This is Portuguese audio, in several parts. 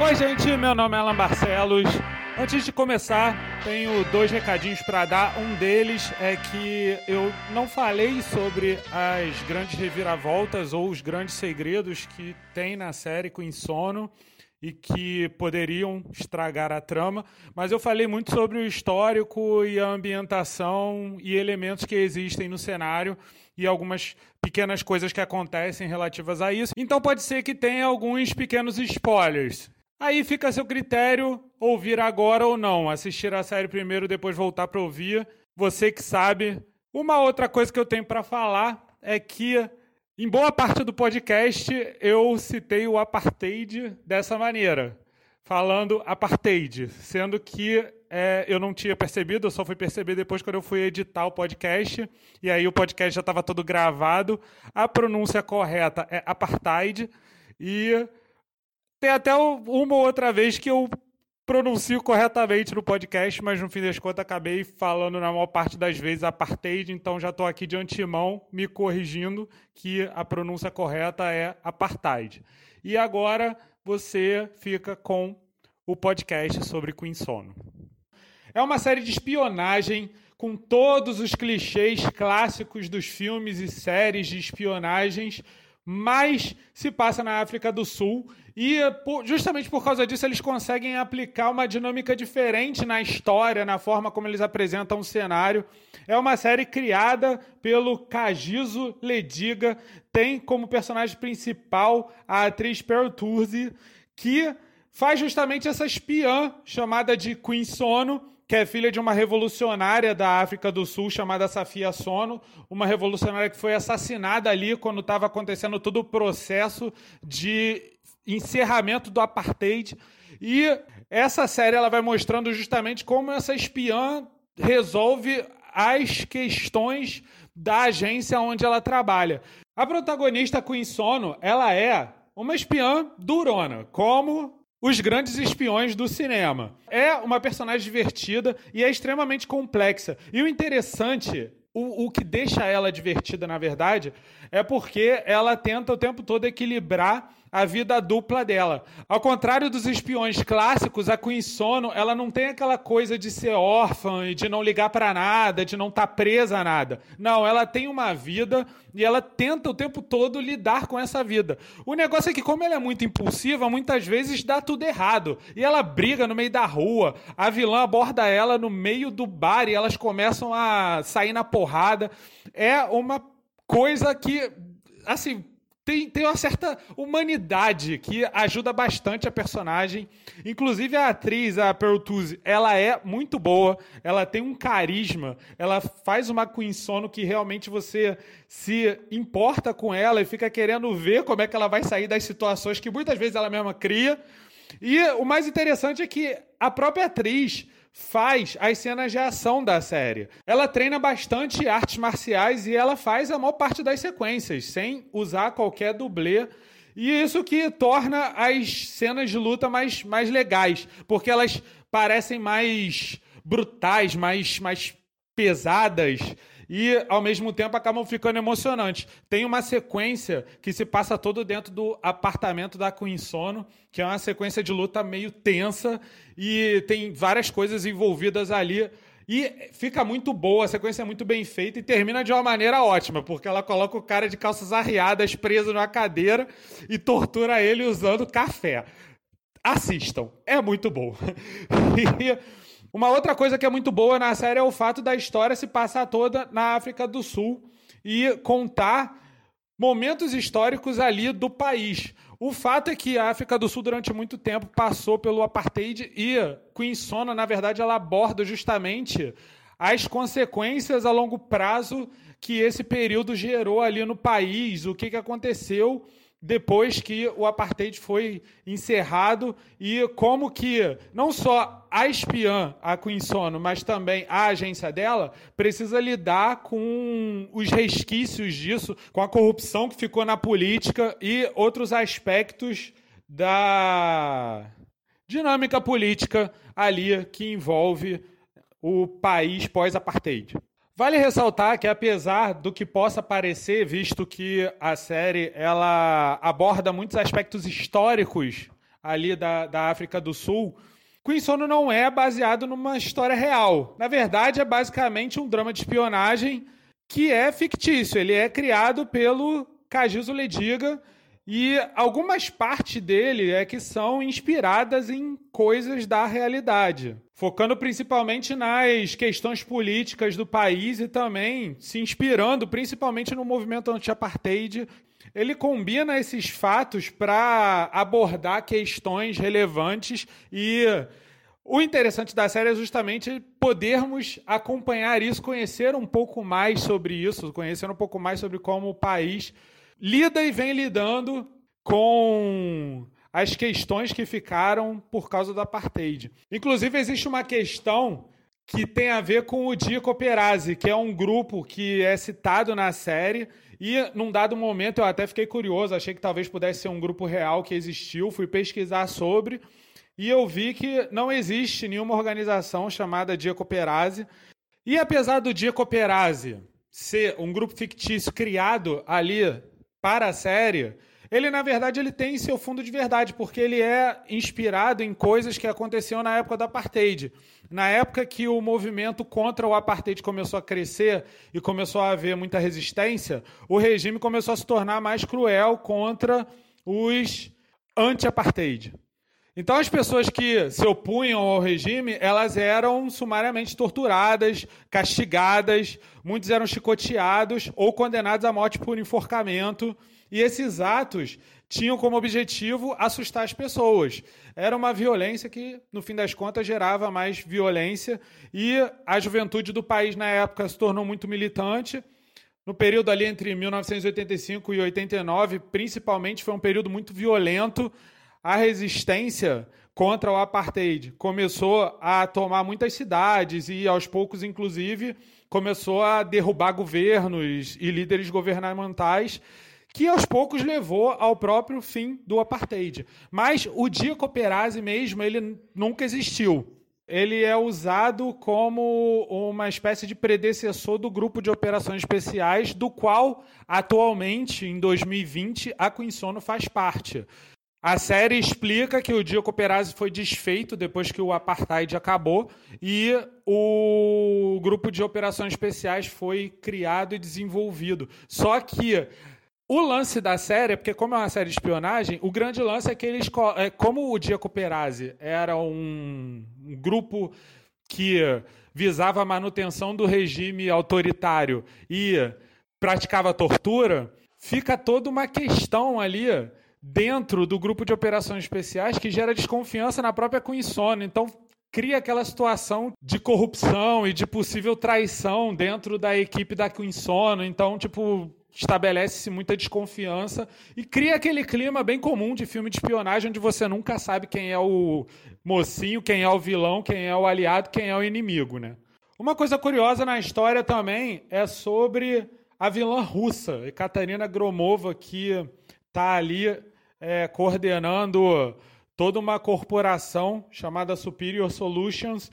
Oi, gente, meu nome é Alan Barcelos. Antes de começar, tenho dois recadinhos para dar. Um deles é que eu não falei sobre as grandes reviravoltas ou os grandes segredos que tem na série com Insono e que poderiam estragar a trama, mas eu falei muito sobre o histórico e a ambientação e elementos que existem no cenário e algumas pequenas coisas que acontecem relativas a isso. Então pode ser que tenha alguns pequenos spoilers. Aí fica a seu critério ouvir agora ou não, assistir a série primeiro, depois voltar para ouvir. Você que sabe. Uma outra coisa que eu tenho para falar é que em boa parte do podcast eu citei o apartheid dessa maneira, falando apartheid, sendo que é, eu não tinha percebido, eu só fui perceber depois quando eu fui editar o podcast, e aí o podcast já estava todo gravado. A pronúncia correta é apartheid, e tem até uma ou outra vez que eu pronuncio corretamente no podcast, mas no fim das contas acabei falando na maior parte das vezes apartheid, então já estou aqui de antemão me corrigindo que a pronúncia correta é apartheid. E agora você fica com o podcast sobre Queen Sono. É uma série de espionagem com todos os clichês clássicos dos filmes e séries de espionagens, mas se passa na África do Sul e justamente por causa disso eles conseguem aplicar uma dinâmica diferente na história, na forma como eles apresentam o cenário. É uma série criada pelo Kagiso Lediga, tem como personagem principal a atriz Pearl Turzi, que faz justamente essa espiã chamada de Queen Sono, que é filha de uma revolucionária da África do Sul chamada Safia Sono, uma revolucionária que foi assassinada ali quando estava acontecendo todo o processo de encerramento do apartheid. E essa série ela vai mostrando justamente como essa espiã resolve as questões da agência onde ela trabalha. A protagonista Queen Sono, ela é uma espiã durona, como os grandes espiões do cinema. É uma personagem divertida e é extremamente complexa. E o interessante o, o que deixa ela divertida, na verdade, é porque ela tenta o tempo todo equilibrar a vida dupla dela. Ao contrário dos espiões clássicos, a Queen Sono, ela não tem aquela coisa de ser órfã e de não ligar para nada, de não estar tá presa a nada. Não, ela tem uma vida e ela tenta o tempo todo lidar com essa vida. O negócio é que como ela é muito impulsiva, muitas vezes dá tudo errado. E ela briga no meio da rua, a vilã aborda ela no meio do bar e elas começam a sair na porrada. É uma coisa que assim, tem, tem uma certa humanidade que ajuda bastante a personagem. Inclusive a atriz, a Pertuzzi, ela é muito boa, ela tem um carisma, ela faz uma Queen Sono que realmente você se importa com ela e fica querendo ver como é que ela vai sair das situações que muitas vezes ela mesma cria. E o mais interessante é que a própria atriz faz as cenas de ação da série. Ela treina bastante artes marciais e ela faz a maior parte das sequências, sem usar qualquer dublê. E isso que torna as cenas de luta mais, mais legais, porque elas parecem mais brutais, mais, mais pesadas e ao mesmo tempo acabam ficando emocionantes. Tem uma sequência que se passa todo dentro do apartamento da Queen Sono, que é uma sequência de luta meio tensa e tem várias coisas envolvidas ali. E fica muito boa, a sequência é muito bem feita e termina de uma maneira ótima, porque ela coloca o cara de calças arriadas preso numa cadeira e tortura ele usando café. Assistam, é muito bom. e uma outra coisa que é muito boa na série é o fato da história se passar toda na África do Sul e contar momentos históricos ali do país. O fato é que a África do Sul, durante muito tempo, passou pelo apartheid e Queen Sona, na verdade, ela aborda justamente as consequências a longo prazo que esse período gerou ali no país, o que, que aconteceu depois que o apartheid foi encerrado e como que não só a espiã, a Queen Sono, mas também a agência dela precisa lidar com os resquícios disso, com a corrupção que ficou na política e outros aspectos da dinâmica política ali que envolve o país pós-apartheid. Vale ressaltar que apesar do que possa parecer, visto que a série ela aborda muitos aspectos históricos ali da, da África do Sul, Queen Sono não é baseado numa história real. Na verdade, é basicamente um drama de espionagem que é fictício. Ele é criado pelo Kajizo Lediga e algumas partes dele é que são inspiradas em coisas da realidade, focando principalmente nas questões políticas do país e também se inspirando principalmente no movimento anti-apartheid. Ele combina esses fatos para abordar questões relevantes e o interessante da série é justamente podermos acompanhar isso, conhecer um pouco mais sobre isso, conhecer um pouco mais sobre como o país lida e vem lidando com as questões que ficaram por causa do apartheid. Inclusive, existe uma questão que tem a ver com o Dia Cooperazzi, que é um grupo que é citado na série. E num dado momento eu até fiquei curioso, achei que talvez pudesse ser um grupo real que existiu, fui pesquisar sobre e eu vi que não existe nenhuma organização chamada Dia Cooperazzi. E apesar do Dia Cooperazzi ser um grupo fictício criado ali para a série, ele na verdade ele tem seu fundo de verdade, porque ele é inspirado em coisas que aconteciam na época do apartheid. Na época que o movimento contra o apartheid começou a crescer e começou a haver muita resistência, o regime começou a se tornar mais cruel contra os anti-apartheid. Então as pessoas que se opunham ao regime, elas eram sumariamente torturadas, castigadas, muitos eram chicoteados ou condenados à morte por enforcamento, e esses atos tinham como objetivo assustar as pessoas. Era uma violência que, no fim das contas, gerava mais violência, e a juventude do país na época se tornou muito militante. No período ali entre 1985 e 89, principalmente, foi um período muito violento a resistência contra o apartheid começou a tomar muitas cidades e, aos poucos, inclusive, começou a derrubar governos e líderes governamentais, que aos poucos levou ao próprio fim do apartheid. Mas o dia Cooperazzi mesmo, ele nunca existiu. Ele é usado como uma espécie de predecessor do grupo de operações especiais, do qual, atualmente, em 2020, a Quinsono faz parte. A série explica que o Dia Cooperazzi foi desfeito depois que o apartheid acabou e o grupo de operações especiais foi criado e desenvolvido. Só que o lance da série, porque como é uma série de espionagem, o grande lance é que eles, é, como o Dia Cooperazzi era um grupo que visava a manutenção do regime autoritário e praticava tortura, fica toda uma questão ali dentro do grupo de operações especiais que gera desconfiança na própria Quinsono. Então, cria aquela situação de corrupção e de possível traição dentro da equipe da Quinsono. Então, tipo, estabelece-se muita desconfiança e cria aquele clima bem comum de filme de espionagem onde você nunca sabe quem é o mocinho, quem é o vilão, quem é o aliado, quem é o inimigo, né? Uma coisa curiosa na história também é sobre a vilã russa, Ekaterina Gromova, que está ali é, coordenando toda uma corporação chamada Superior Solutions,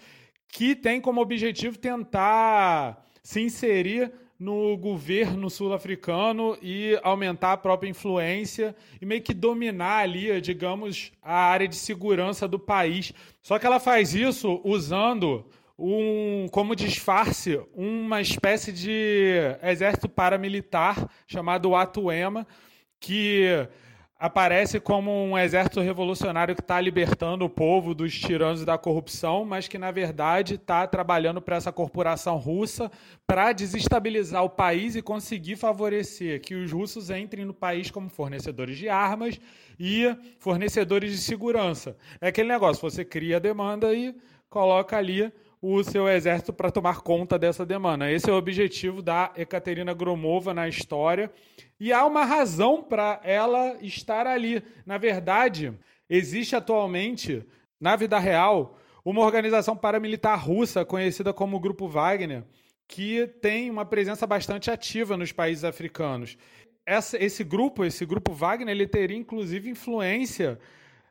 que tem como objetivo tentar se inserir no governo sul-africano e aumentar a própria influência e meio que dominar ali, digamos, a área de segurança do país. Só que ela faz isso usando um, como disfarce uma espécie de exército paramilitar chamado Atuema, que aparece como um exército revolucionário que está libertando o povo dos tiranos e da corrupção, mas que, na verdade, está trabalhando para essa corporação russa para desestabilizar o país e conseguir favorecer que os russos entrem no país como fornecedores de armas e fornecedores de segurança. É aquele negócio, você cria a demanda e coloca ali o seu exército para tomar conta dessa demanda. Esse é o objetivo da Ekaterina Gromova na história. E há uma razão para ela estar ali. Na verdade, existe atualmente, na vida real, uma organização paramilitar russa conhecida como Grupo Wagner, que tem uma presença bastante ativa nos países africanos. Essa, esse grupo, esse grupo Wagner, ele teria inclusive influência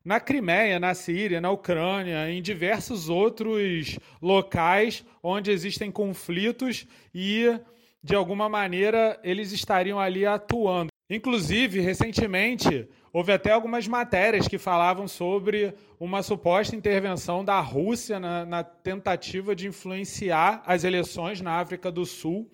na Crimeia, na Síria, na Ucrânia, em diversos outros locais onde existem conflitos e, de alguma maneira, eles estariam ali atuando. Inclusive, recentemente, houve até algumas matérias que falavam sobre uma suposta intervenção da Rússia na, na, tentativa de influenciar as eleições na África do Sul.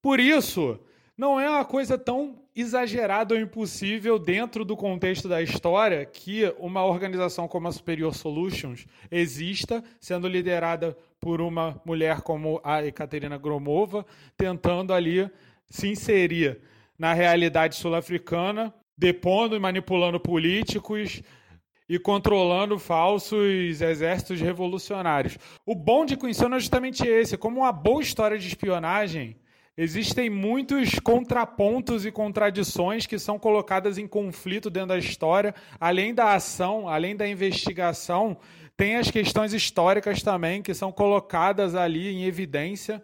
Por isso, não é uma coisa tão exagerada ou impossível dentro do contexto da história que uma organização como a Superior Solutions exista, sendo liderada por uma mulher como a Ekaterina Gromova, tentando ali se inserir na realidade sul-africana, depondo e manipulando políticos e controlando falsos exércitos revolucionários. O bom de Quincy é justamente esse, como uma boa história de espionagem, existem muitos contrapontos e contradições que são colocadas em conflito dentro da história, além da ação, além da investigação, tem as questões históricas também que são colocadas ali em evidência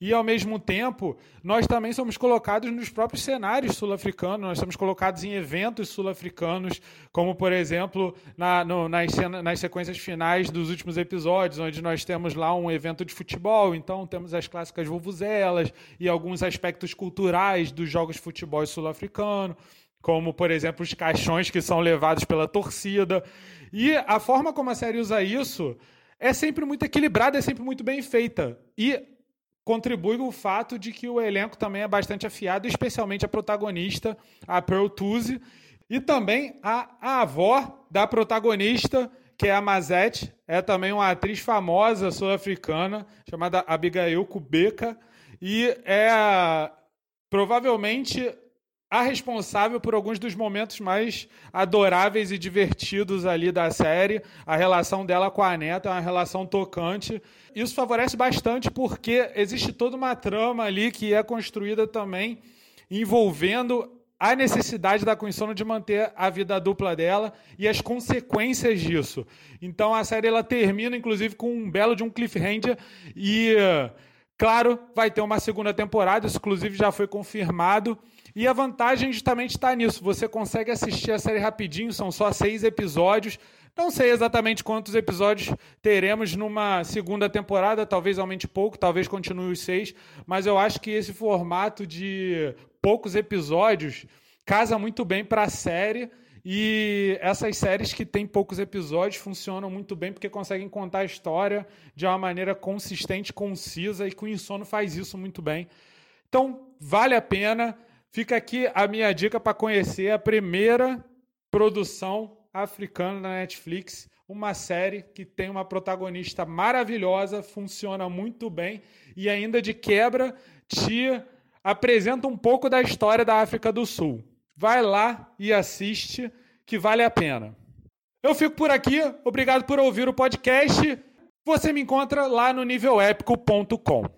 e, ao mesmo tempo, nós também somos colocados nos próprios cenários sul-africanos, nós somos colocados em eventos sul-africanos, como, por exemplo, na, no, nas, nas sequências finais dos últimos episódios, onde nós temos lá um evento de futebol, então temos as clássicas vuvuzelas e alguns aspectos culturais dos jogos de futebol sul-africano, como, por exemplo, os caixões que são levados pela torcida. E a forma como a série usa isso é sempre muito equilibrada, é sempre muito bem feita. E contribui o fato de que o elenco também é bastante afiado, especialmente a protagonista, a Pearl Tuzi, e também a, a avó da protagonista, que é a Mazette, é também uma atriz famosa sul-africana, chamada Abigail Kubeka, e é provavelmente a responsável por alguns dos momentos mais adoráveis e divertidos ali da série. A relação dela com a neta é uma relação tocante. Isso favorece bastante porque existe toda uma trama ali que é construída também envolvendo a necessidade da Queen de manter a vida dupla dela e as consequências disso. Então a série ela termina inclusive com um belo de um cliffhanger e claro, vai ter uma segunda temporada, isso inclusive já foi confirmado. E a vantagem justamente está nisso. Você consegue assistir a série rapidinho, são só seis episódios. Não sei exatamente quantos episódios teremos numa segunda temporada, talvez aumente pouco, talvez continue os seis, mas eu acho que esse formato de poucos episódios casa muito bem para a série. E essas séries que têm poucos episódios funcionam muito bem porque conseguem contar a história de uma maneira consistente, concisa, e que o Insono faz isso muito bem. Então, vale a pena. Fica aqui a minha dica para conhecer a primeira produção africana da Netflix, uma série que tem uma protagonista maravilhosa, funciona muito bem e ainda de quebra te apresenta um pouco da história da África do Sul. Vai lá e assiste, que vale a pena. Eu fico por aqui, obrigado por ouvir o podcast. Você me encontra lá no nívelépico.com.